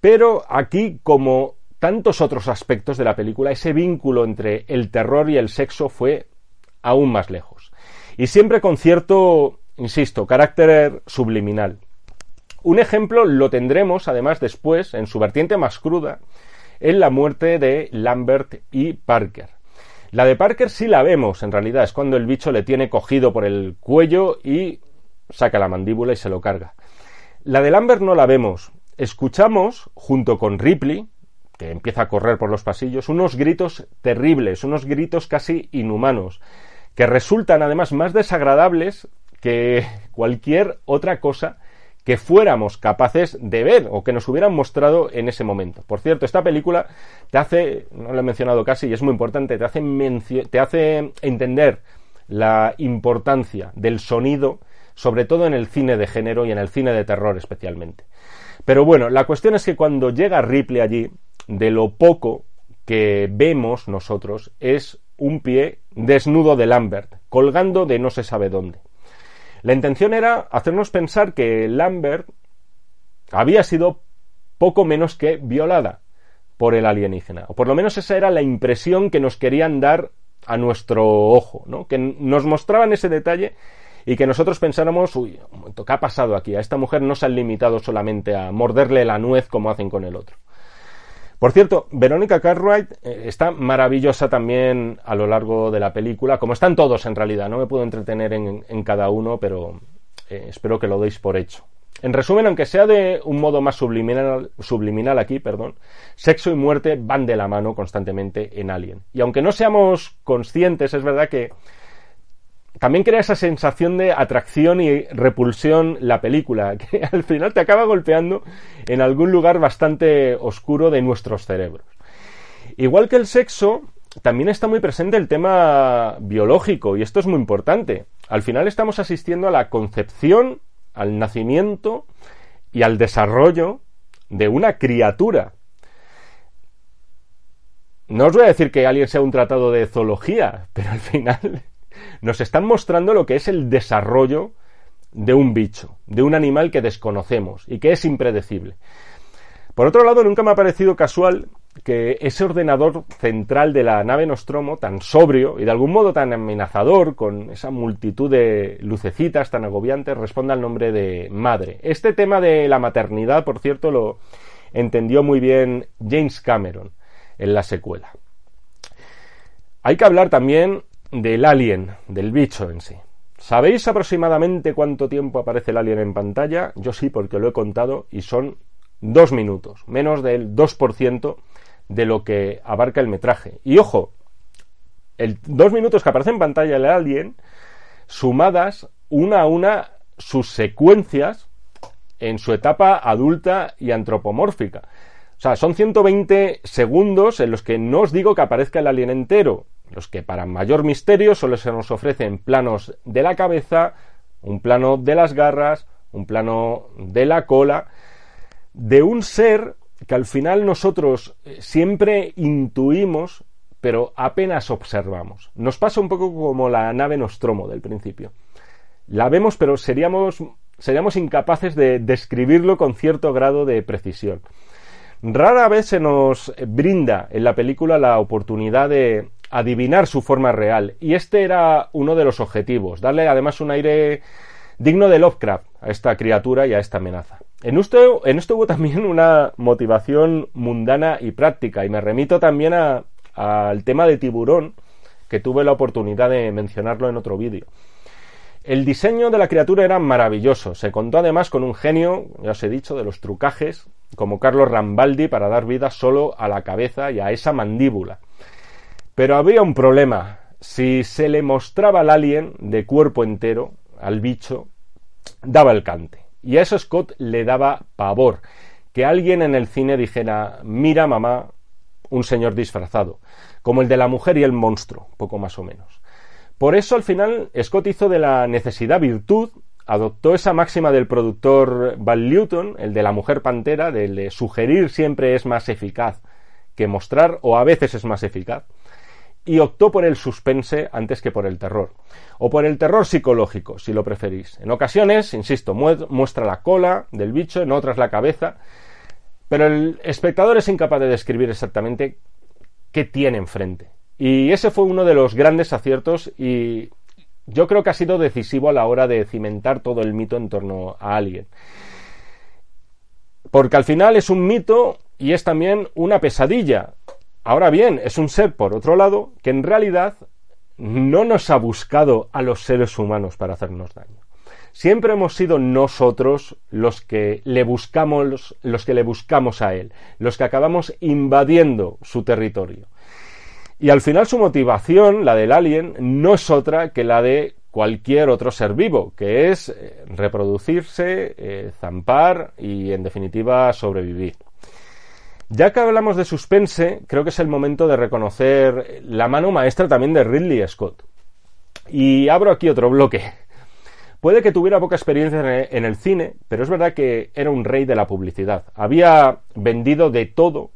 pero aquí como tantos otros aspectos de la película, ese vínculo entre el terror y el sexo fue aún más lejos y siempre con cierto, insisto, carácter subliminal. Un ejemplo lo tendremos además después, en su vertiente más cruda, en la muerte de Lambert y Parker. La de Parker sí la vemos, en realidad, es cuando el bicho le tiene cogido por el cuello y saca la mandíbula y se lo carga. La de Lambert no la vemos. Escuchamos, junto con Ripley, que empieza a correr por los pasillos, unos gritos terribles, unos gritos casi inhumanos, que resultan además más desagradables que cualquier otra cosa que fuéramos capaces de ver o que nos hubieran mostrado en ese momento. Por cierto, esta película te hace, no lo he mencionado casi y es muy importante, te hace, te hace entender la importancia del sonido, sobre todo en el cine de género y en el cine de terror especialmente. Pero bueno, la cuestión es que cuando llega Ripley allí, de lo poco que vemos nosotros es un pie desnudo de Lambert, colgando de no se sabe dónde. La intención era hacernos pensar que Lambert había sido poco menos que violada por el alienígena. O por lo menos esa era la impresión que nos querían dar a nuestro ojo, ¿no? Que nos mostraban ese detalle y que nosotros pensáramos, uy, un momento, ¿qué ha pasado aquí? A esta mujer no se han limitado solamente a morderle la nuez como hacen con el otro. Por cierto, Verónica Cartwright eh, está maravillosa también a lo largo de la película, como están todos en realidad. No me puedo entretener en, cada uno, pero eh, espero que lo deis por hecho. En resumen, aunque sea de un modo más subliminal, subliminal aquí, perdón, sexo y muerte van de la mano constantemente en Alien. Y aunque no seamos conscientes, es verdad que también crea esa sensación de atracción y repulsión la película, que al final te acaba golpeando en algún lugar bastante oscuro de nuestros cerebros. Igual que el sexo, también está muy presente el tema biológico, y esto es muy importante. Al final estamos asistiendo a la concepción, al nacimiento y al desarrollo de una criatura. No os voy a decir que alguien sea un tratado de zoología, pero al final nos están mostrando lo que es el desarrollo de un bicho, de un animal que desconocemos y que es impredecible. Por otro lado, nunca me ha parecido casual que ese ordenador central de la nave Nostromo, tan sobrio y de algún modo tan amenazador, con esa multitud de lucecitas tan agobiantes, responda al nombre de madre. Este tema de la maternidad, por cierto, lo entendió muy bien James Cameron en la secuela. Hay que hablar también del alien, del bicho en sí. ¿Sabéis aproximadamente cuánto tiempo aparece el alien en pantalla? Yo sí, porque lo he contado y son dos minutos, menos del 2% de lo que abarca el metraje. Y ojo, el dos minutos que aparece en pantalla el alien, sumadas una a una sus secuencias en su etapa adulta y antropomórfica. O sea, son 120 segundos en los que no os digo que aparezca el alien entero, los que para mayor misterio solo se nos ofrecen planos de la cabeza, un plano de las garras, un plano de la cola, de un ser que al final nosotros eh, siempre intuimos, pero apenas observamos. Nos pasa un poco como la nave Nostromo del principio. La vemos, pero seríamos, seríamos incapaces de describirlo con cierto grado de precisión. Rara vez se nos brinda en la película la oportunidad de adivinar su forma real. Y este era uno de los objetivos, darle además un aire digno de Lovecraft a esta criatura y a esta amenaza. En esto, en esto hubo también una motivación mundana y práctica, y me remito también al tema de tiburón, que tuve la oportunidad de mencionarlo en otro vídeo. El diseño de la criatura era maravilloso. Se contó además con un genio, ya os he dicho, de los trucajes, como Carlos Rambaldi, para dar vida solo a la cabeza y a esa mandíbula. Pero había un problema. Si se le mostraba al alien de cuerpo entero, al bicho, daba el cante. Y a eso Scott le daba pavor. Que alguien en el cine dijera, mira mamá, un señor disfrazado, como el de la mujer y el monstruo, poco más o menos. Por eso al final Scott hizo de la necesidad virtud, adoptó esa máxima del productor Val Newton, el de la mujer pantera, de sugerir siempre es más eficaz que mostrar, o a veces es más eficaz y optó por el suspense antes que por el terror. O por el terror psicológico, si lo preferís. En ocasiones, insisto, muestra la cola del bicho, en otras la cabeza, pero el espectador es incapaz de describir exactamente qué tiene enfrente. Y ese fue uno de los grandes aciertos y yo creo que ha sido decisivo a la hora de cimentar todo el mito en torno a alguien. Porque al final es un mito y es también una pesadilla. Ahora bien, es un ser, por otro lado, que en realidad no nos ha buscado a los seres humanos para hacernos daño. Siempre hemos sido nosotros los que le buscamos, los que le buscamos a él, los que acabamos invadiendo su territorio. Y al final su motivación, la del alien, no es otra que la de cualquier otro ser vivo, que es eh, reproducirse, eh, zampar y, en definitiva, sobrevivir. Ya que hablamos de suspense, creo que es el momento de reconocer la mano maestra también de Ridley Scott. Y abro aquí otro bloque. Puede que tuviera poca experiencia en el cine, pero es verdad que era un rey de la publicidad. Había vendido de todo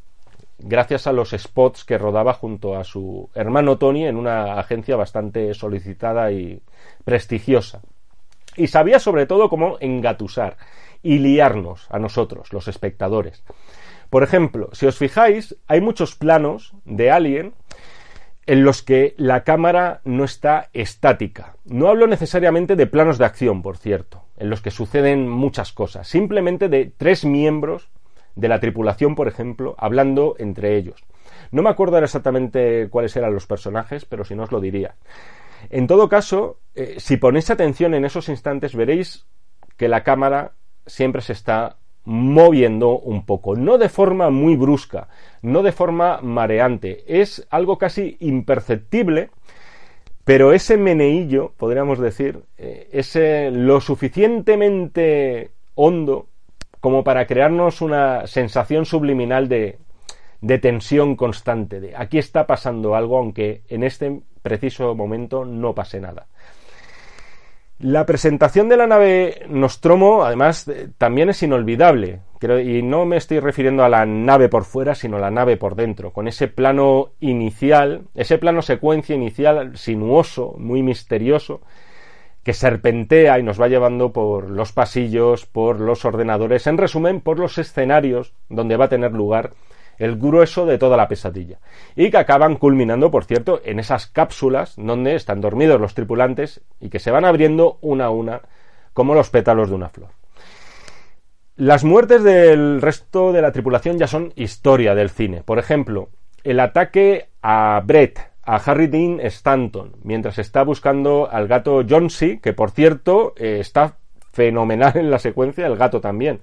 gracias a los spots que rodaba junto a su hermano Tony en una agencia bastante solicitada y prestigiosa. Y sabía sobre todo cómo engatusar y liarnos a nosotros, los espectadores. Por ejemplo, si os fijáis, hay muchos planos de Alien en los que la cámara no está estática. No hablo necesariamente de planos de acción, por cierto, en los que suceden muchas cosas, simplemente de tres miembros de la tripulación, por ejemplo, hablando entre ellos. No me acuerdo exactamente cuáles eran los personajes, pero si no os lo diría. En todo caso, eh, si ponéis atención en esos instantes, veréis que la cámara siempre se está moviendo un poco, no de forma muy brusca, no de forma mareante, es algo casi imperceptible, pero ese meneillo, podríamos decir, eh, es lo suficientemente hondo como para crearnos una sensación subliminal de, de tensión constante, de aquí está pasando algo, aunque en este preciso momento no pase nada. La presentación de la nave Nostromo, además, eh, también es inolvidable. y no me estoy refiriendo a la nave por fuera, sino a la nave por dentro, con ese plano inicial, ese plano secuencia inicial sinuoso, muy misterioso, que serpentea y nos va llevando por los pasillos, por los ordenadores, en resumen, por los escenarios donde va a tener lugar el grueso de toda la pesadilla. Y que acaban culminando, por cierto, en esas cápsulas donde están dormidos los tripulantes y que se van abriendo una a una como los pétalos de una flor. Las muertes del resto de la tripulación ya son historia del cine. Por ejemplo, el ataque a Brett, a Harry Dean Stanton, mientras está buscando al gato Johnsy, que por cierto eh, está fenomenal en la secuencia, el gato también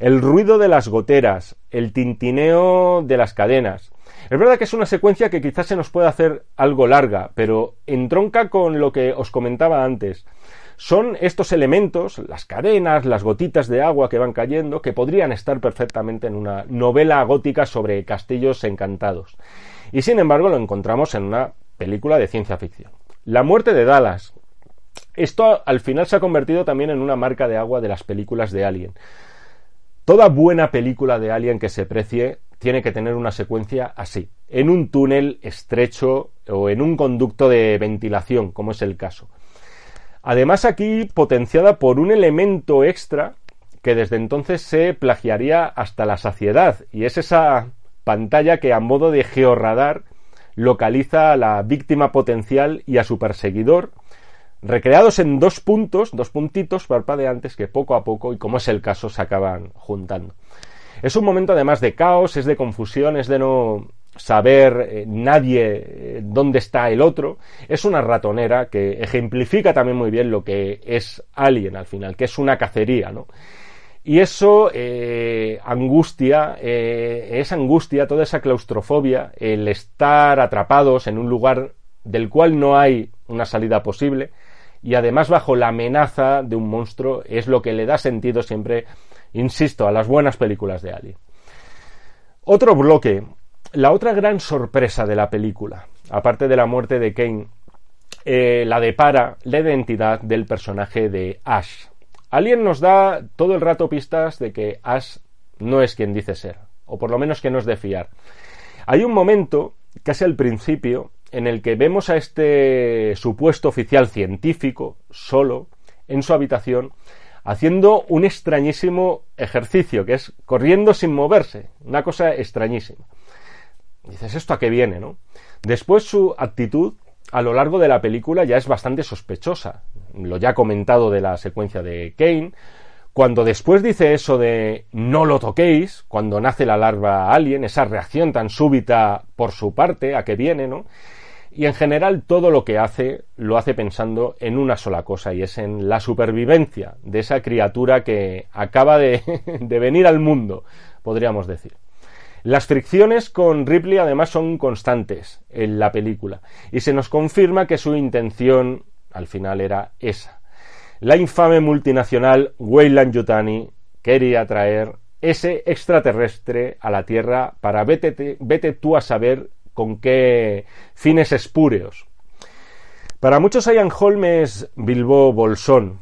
el ruido de las goteras, el tintineo de las cadenas. Es verdad que es una secuencia que quizás se nos puede hacer algo larga, pero entronca con lo que os comentaba antes. Son estos elementos, las cadenas, las gotitas de agua que van cayendo, que podrían estar perfectamente en una novela gótica sobre castillos encantados. Y sin embargo lo encontramos en una película de ciencia ficción. La muerte de Dallas. Esto al final se ha convertido también en una marca de agua de las películas de Alien. Toda buena película de Alien que se precie tiene que tener una secuencia así, en un túnel estrecho o en un conducto de ventilación, como es el caso. Además aquí potenciada por un elemento extra que desde entonces se plagiaría hasta la saciedad, y es esa pantalla que a modo de georradar localiza a la víctima potencial y a su perseguidor, recreados en dos puntos, dos puntitos parpadeantes que poco a poco, y como es el caso, se acaban juntando. Es un momento además de caos, es de confusión, es de no saber eh, nadie eh, dónde está el otro. Es una ratonera que ejemplifica también muy bien lo que es Alien al final, que es una cacería, ¿no? Y eso, eh, angustia, es angustia, toda esa claustrofobia, el estar atrapados en un lugar del cual no hay una salida posible, y además bajo la amenaza de un monstruo es lo que le da sentido siempre, insisto, a las buenas películas de Ali. Otro bloque, la otra gran sorpresa de la película, aparte de la muerte de Kane, eh, la depara la identidad del personaje de Ash. Alien nos da todo el rato pistas de que Ash no es quien dice ser, o por lo menos que no es de fiar. Hay un momento, casi al principio, en el que vemos a este supuesto oficial científico solo en su habitación haciendo un extrañísimo ejercicio, que es corriendo sin moverse, una cosa extrañísima. Dices, ¿esto a qué viene, no? Después su actitud a lo largo de la película ya es bastante sospechosa. Lo ya comentado de la secuencia de Kane, cuando después dice eso de no lo toquéis, cuando nace la larva alien, esa reacción tan súbita por su parte a que viene, ¿no? Y en general todo lo que hace lo hace pensando en una sola cosa y es en la supervivencia de esa criatura que acaba de, de venir al mundo, podríamos decir. Las fricciones con Ripley además son constantes en la película y se nos confirma que su intención al final era esa. La infame multinacional Weyland Yutani quería traer ese extraterrestre a la Tierra para vete, vete tú a saber con qué fines espúreos. Para muchos Ian Holm es Bilbo Bolsón.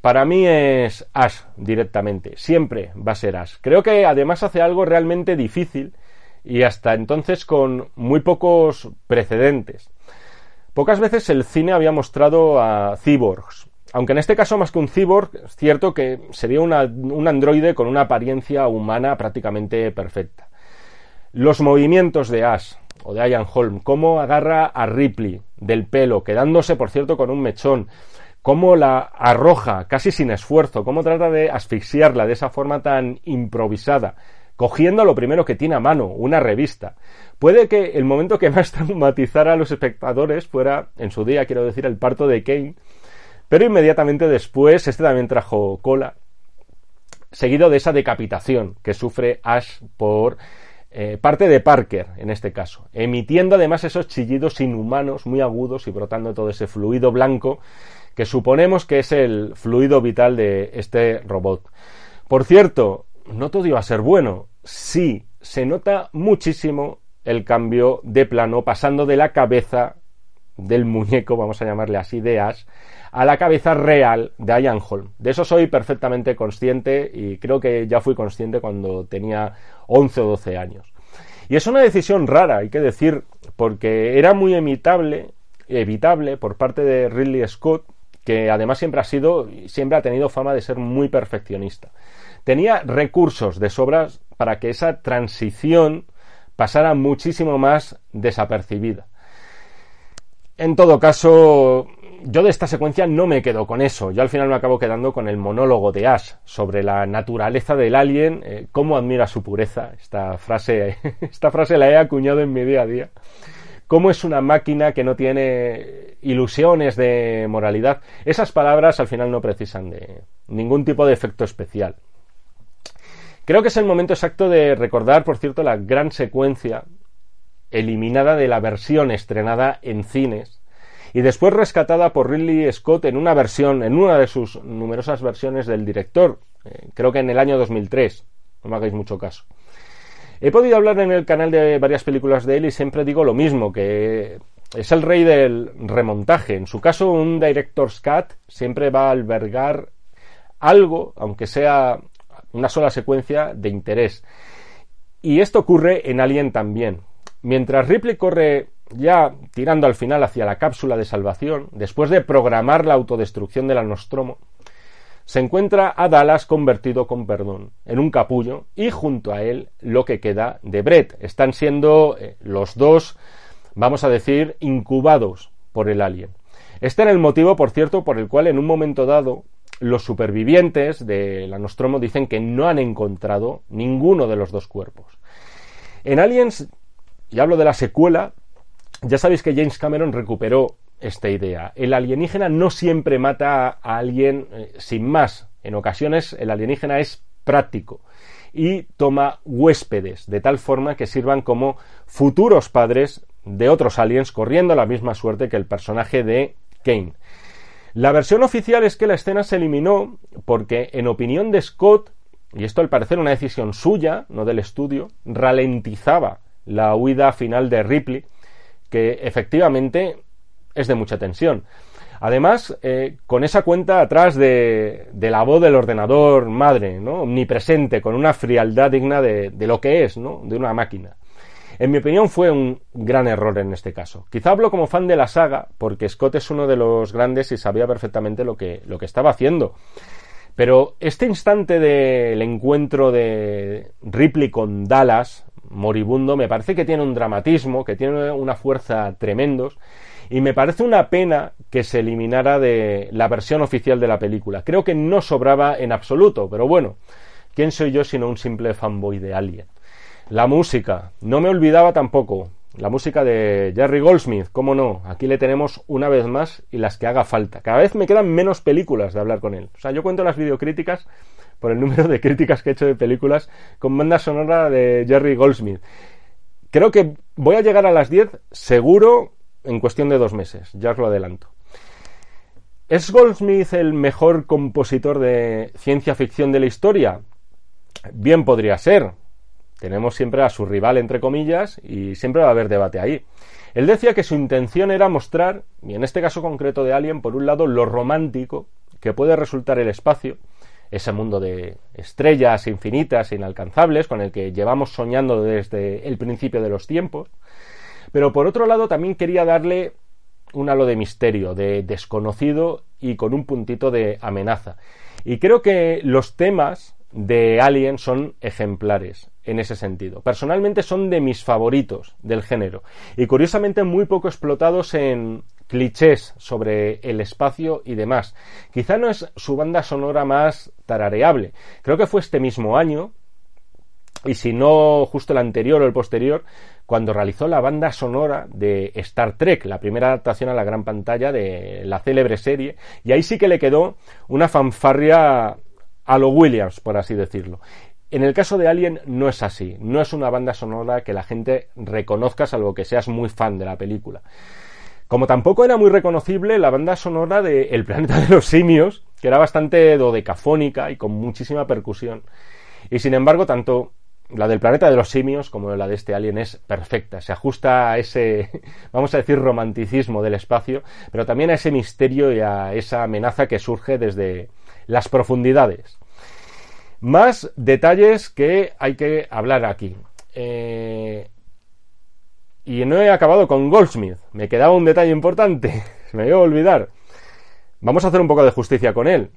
Para mí es Ash directamente. Siempre va a ser Ash. Creo que además hace algo realmente difícil y hasta entonces con muy pocos precedentes. Pocas veces el cine había mostrado a cyborgs, aunque en este caso más que un cyborg, es cierto que sería un androide con una apariencia humana prácticamente perfecta. Los movimientos de Ash, o de Ian Holm, cómo agarra a Ripley del pelo, quedándose, por cierto, con un mechón, cómo la arroja casi sin esfuerzo, cómo trata de asfixiarla de esa forma tan improvisada, cogiendo lo primero que tiene a mano, una revista. Puede que el momento que más traumatizara a los espectadores fuera, en su día, quiero decir, el parto de Kane, pero inmediatamente después, este también trajo cola, seguido de esa decapitación que sufre Ash por eh, parte de Parker, en este caso, emitiendo además esos chillidos inhumanos muy agudos y brotando todo ese fluido blanco que suponemos que es el fluido vital de este robot. Por cierto, no todo iba a ser bueno. Sí, se nota muchísimo el cambio de plano pasando de la cabeza del muñeco, vamos a llamarle así, de Ash, a la cabeza real de Ian Holm. De eso soy perfectamente consciente y creo que ya fui consciente cuando tenía 11 o 12 años. Y es una decisión rara, hay que decir, porque era muy evitable, evitable por parte de Ridley Scott, que además siempre ha sido, siempre ha tenido fama de ser muy perfeccionista. Tenía recursos de sobras para que esa transición pasara muchísimo más desapercibida. En todo caso, yo de esta secuencia no me quedo con eso. Yo al final me acabo quedando con el monólogo de Ash sobre la naturaleza del alien, eh, cómo admira su pureza. Esta frase, esta frase la he acuñado en mi día a día. Cómo es una máquina que no tiene ilusiones de moralidad. Esas palabras al final no precisan de ningún tipo de efecto especial. Creo que es el momento exacto de recordar, por cierto, la gran secuencia eliminada de la versión estrenada en cines y después rescatada por Ridley Scott en una versión, en una de sus numerosas versiones del director, eh, creo que en el año 2003, no me hagáis mucho caso. He podido hablar en el canal de varias películas de él y siempre digo lo mismo, que es el rey del remontaje. En su caso, un director's cut siempre va a albergar algo, aunque sea una sola secuencia, de interés. Y esto ocurre en Alien también. Mientras Ripley corre ya tirando al final hacia la cápsula de salvación, después de programar la autodestrucción del Nostromo, se encuentra a Dallas convertido con perdón en un capullo y junto a él lo que queda de Brett. Están siendo eh, los dos, vamos a decir, incubados por el alien. Este era el motivo, por cierto, por el cual en un momento dado los supervivientes de la Nostromo dicen que no han encontrado ninguno de los dos cuerpos. En Aliens, y hablo de la secuela, ya sabéis que James Cameron recuperó esta idea. El alienígena no siempre mata a alguien eh, sin más. En ocasiones el alienígena es práctico y toma huéspedes de tal forma que sirvan como futuros padres de otros aliens corriendo la misma suerte que el personaje de Kane. La versión oficial es que la escena se eliminó porque, en opinión de Scott, y esto al parecer una decisión suya, no del estudio, ralentizaba la huida final de Ripley que efectivamente es de mucha tensión. Además, eh, con esa cuenta atrás de, la voz del ordenador madre, ¿no? omnipresente, con una frialdad digna de, lo que es, ¿no? de una máquina. En mi opinión fue un gran error en este caso. Quizá hablo como fan de la saga, porque Scott es uno de los grandes y sabía perfectamente lo que, lo que estaba haciendo. Pero este instante del encuentro de Ripley con Dallas, moribundo, me parece que tiene un dramatismo, que tiene una fuerza tremendos Y me parece una pena que se eliminara de la versión oficial de la película. Creo que no sobraba en absoluto, pero bueno, ¿quién soy yo sino un simple fanboy de Alien? La música, no me olvidaba tampoco. La música de Jerry Goldsmith, cómo no, aquí le tenemos una vez más y las que haga falta. Cada vez me quedan menos películas de hablar con él. O sea, yo cuento las videocríticas por el número de críticas que he hecho de películas con banda sonora de Jerry Goldsmith. Creo que voy a llegar a las 10 seguro en cuestión de dos meses, ya os lo adelanto. ¿Es Goldsmith el mejor compositor de ciencia ficción de la historia? Bien podría ser. Tenemos siempre a su rival, entre comillas, y siempre va a haber debate ahí. Él decía que su intención era mostrar, y en este caso concreto de Alien, por un lado, lo romántico que puede resultar el espacio, ese mundo de estrellas infinitas e inalcanzables con el que llevamos soñando desde el principio de los tiempos, pero por otro lado también quería darle un halo de misterio, de desconocido y con un puntito de amenaza. Y creo que los temas de Alien son ejemplares en ese sentido. Personalmente son de mis favoritos del género y curiosamente muy poco explotados en clichés sobre el espacio y demás. Quizá no es su banda sonora más tarareable. Creo que fue este mismo año y si no justo el anterior o el posterior, cuando realizó la banda sonora de Star Trek, la primera adaptación a la gran pantalla de la célebre serie, y ahí sí que le quedó una fanfarria a lo Williams, por así decirlo. En el caso de Alien no es así, no es una banda sonora que la gente reconozca salvo que seas muy fan de la película. Como tampoco era muy reconocible la banda sonora de El planeta de los simios, que era bastante dodecafónica y con muchísima percusión. Y sin embargo, tanto la del planeta de los simios, como la de este alien, es perfecta. Se ajusta a ese, vamos a decir, romanticismo del espacio, pero también a ese misterio y a esa amenaza que surge desde las profundidades. Más detalles que hay que hablar aquí. Eh, y no he acabado con Goldsmith. Me quedaba un detalle importante. Se me iba a olvidar. Vamos a hacer un poco de justicia con él.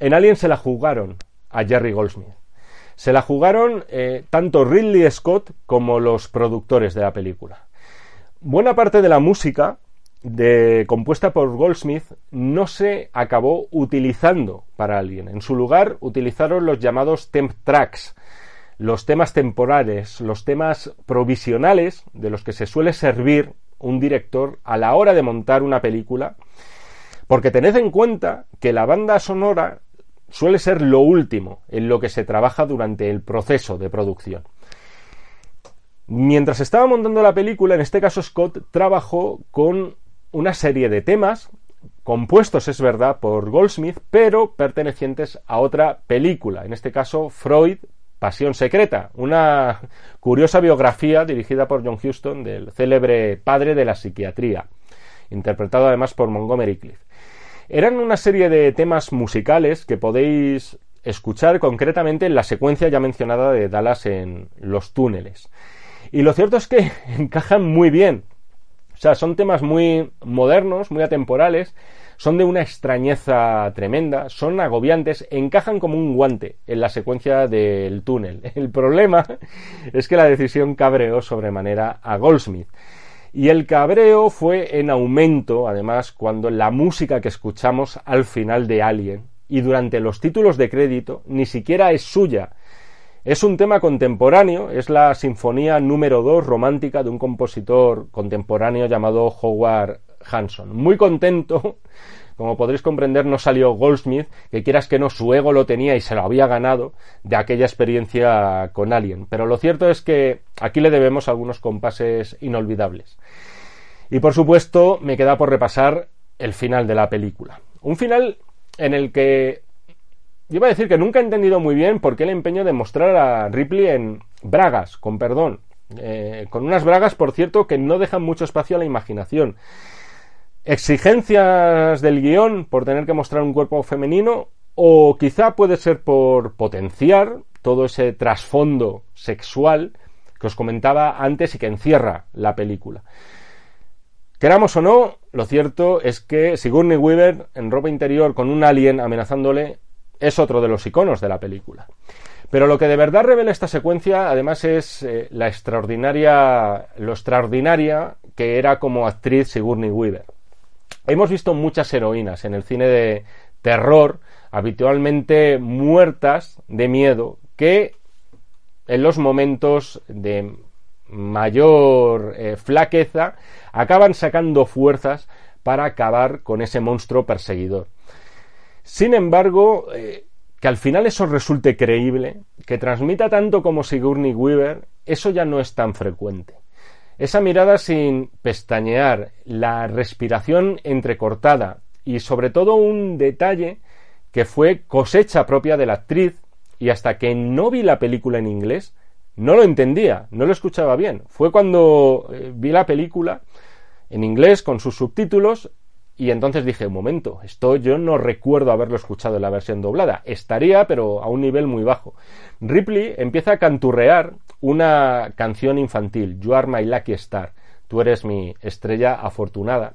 En Alien se la jugaron a Jerry Goldsmith. Se la jugaron eh, tanto Ridley Scott como los productores de la película. Buena parte de la música de, compuesta por Goldsmith no se acabó utilizando para Alien. En su lugar utilizaron los llamados temp tracks, los temas temporales, los temas provisionales de los que se suele servir un director a la hora de montar una película, porque tened en cuenta que la banda sonora suele ser lo último en lo que se trabaja durante el proceso de producción. Mientras estaba montando la película, en este caso Scott trabajó con una serie de temas compuestos, es verdad, por Goldsmith, pero pertenecientes a otra película, en este caso Freud, Pasión Secreta, una curiosa biografía dirigida por John Huston del célebre padre de la psiquiatría, interpretado además por Montgomery Cliff. Eran una serie de temas musicales que podéis escuchar concretamente en la secuencia ya mencionada de Dallas en Los túneles. Y lo cierto es que encajan muy bien. O sea, son temas muy modernos, muy atemporales, son de una extrañeza tremenda, son agobiantes, encajan como un guante en la secuencia del túnel. El problema es que la decisión cabreó sobremanera a Goldsmith. Y el cabreo fue en aumento, además, cuando la música que escuchamos al final de Alien y durante los títulos de crédito ni siquiera es suya. Es un tema contemporáneo, es la sinfonía número 2 romántica de un compositor contemporáneo llamado Howard Hanson. Muy contento como podréis comprender, no salió Goldsmith, que quieras que no, su ego lo tenía y se lo había ganado de aquella experiencia con Alien. Pero lo cierto es que aquí le debemos algunos compases inolvidables. Y por supuesto, me queda por repasar el final de la película. Un final en el que yo iba a decir que nunca he entendido muy bien por qué el empeño de mostrar a Ripley en bragas, con perdón. Eh, con unas bragas, por cierto, que no dejan mucho espacio a la imaginación. ¿Exigencias del guion por tener que mostrar un cuerpo femenino? ¿O quizá puede ser por potenciar todo ese trasfondo sexual que os comentaba antes y que encierra la película? Queramos o no, lo cierto es que Sigourney Weaver en ropa interior con un alien amenazándole es otro de los iconos de la película. Pero lo que de verdad revela esta secuencia, además, es eh, la extraordinaria, lo extraordinaria que era como actriz Sigourney Weaver. Hemos visto muchas heroínas en el cine de terror, habitualmente muertas de miedo, que en los momentos de mayor eh, flaqueza acaban sacando fuerzas para acabar con ese monstruo perseguidor. Sin embargo, eh, que al final eso resulte creíble, que transmita tanto como Sigourney Weaver, eso ya no es tan frecuente. Esa mirada sin pestañear, la respiración entrecortada y sobre todo un detalle que fue cosecha propia de la actriz y hasta que no vi la película en inglés no lo entendía, no lo escuchaba bien. Fue cuando eh, vi la película en inglés con sus subtítulos y entonces dije, un momento, esto yo no recuerdo haberlo escuchado en la versión doblada. Estaría, pero a un nivel muy bajo. Ripley empieza a canturrear una canción infantil, You Are My Lucky Star, tú eres mi estrella afortunada,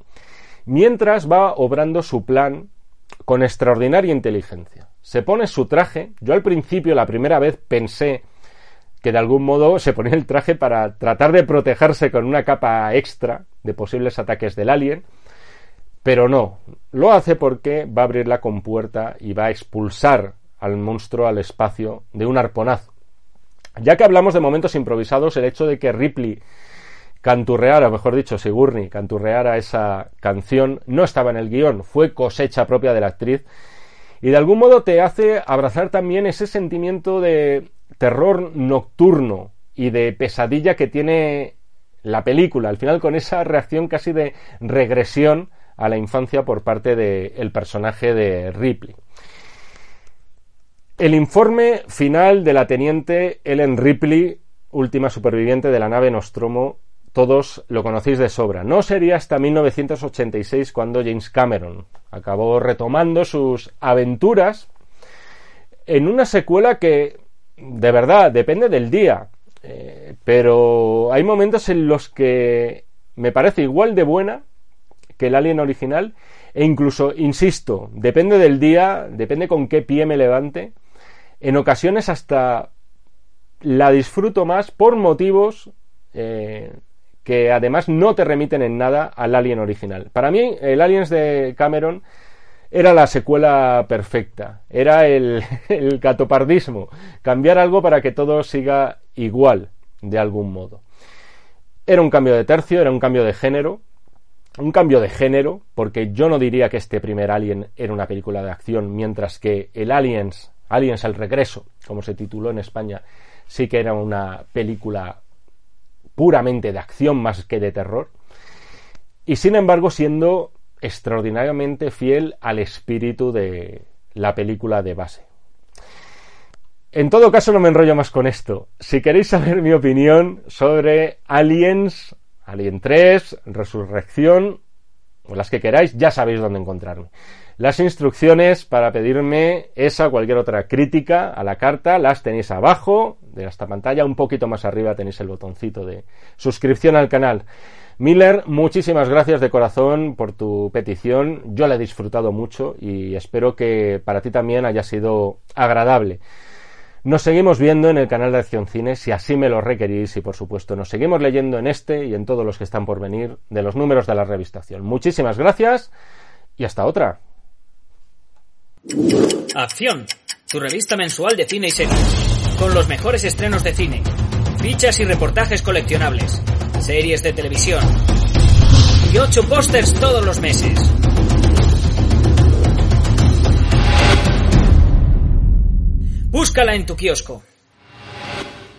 mientras va obrando su plan con extraordinaria inteligencia. Se pone su traje, yo al principio, la primera vez, pensé que de algún modo se ponía el traje para tratar de protegerse con una capa extra de posibles ataques del alien, pero no, lo hace porque va a abrir la compuerta y va a expulsar al monstruo al espacio de un arponazo. Ya que hablamos de momentos improvisados, el hecho de que Ripley canturreara, mejor dicho, Sigourney canturreara esa canción, no estaba en el guion, fue cosecha propia de la actriz, y de algún modo te hace abrazar también ese sentimiento de terror nocturno y de pesadilla que tiene la película, al final con esa reacción casi de regresión a la infancia por parte del personaje de Ripley. El informe final de la teniente Ellen Ripley, última superviviente de la nave Nostromo, todos lo conocéis de sobra. No sería hasta 1986 cuando James Cameron acabó retomando sus aventuras en una secuela que, de verdad, depende del día. Eh, pero hay momentos en los que me parece igual de buena que el Alien original e incluso, insisto, depende del día, depende con qué pie me levante, en ocasiones hasta la disfruto más por motivos eh, que además no te remiten en nada al Alien original. Para mí, el Aliens de Cameron era la secuela perfecta, era el, el catopardismo, cambiar algo para que todo siga igual, de algún modo. Era un cambio de tercio, era un cambio de género, un cambio de género, porque yo no diría que este primer Alien era una película de acción, mientras que el Aliens, Aliens al regreso, como se tituló en España, sí que era una película puramente de acción más que de terror, y sin embargo siendo extraordinariamente fiel al espíritu de la película de base. En todo caso, no me enrollo más con esto. Si queréis saber mi opinión sobre Aliens, Alien 3, Resurrección, o las que queráis, ya sabéis dónde encontrarme. Las instrucciones para pedirme esa o cualquier otra crítica a la carta las tenéis abajo de esta pantalla. Un poquito más arriba tenéis el botoncito de suscripción al canal. Miller, muchísimas gracias de corazón por tu petición. Yo la he disfrutado mucho y espero que para ti también haya sido agradable. Nos seguimos viendo en el canal de Acción Cine si así me lo requerís y por supuesto nos seguimos leyendo en este y en todos los que están por venir de los números de la revistación. Muchísimas gracias y hasta otra. Acción, tu revista mensual de cine y series, con los mejores estrenos de cine, fichas y reportajes coleccionables, series de televisión y ocho pósters todos los meses. Búscala en tu kiosco.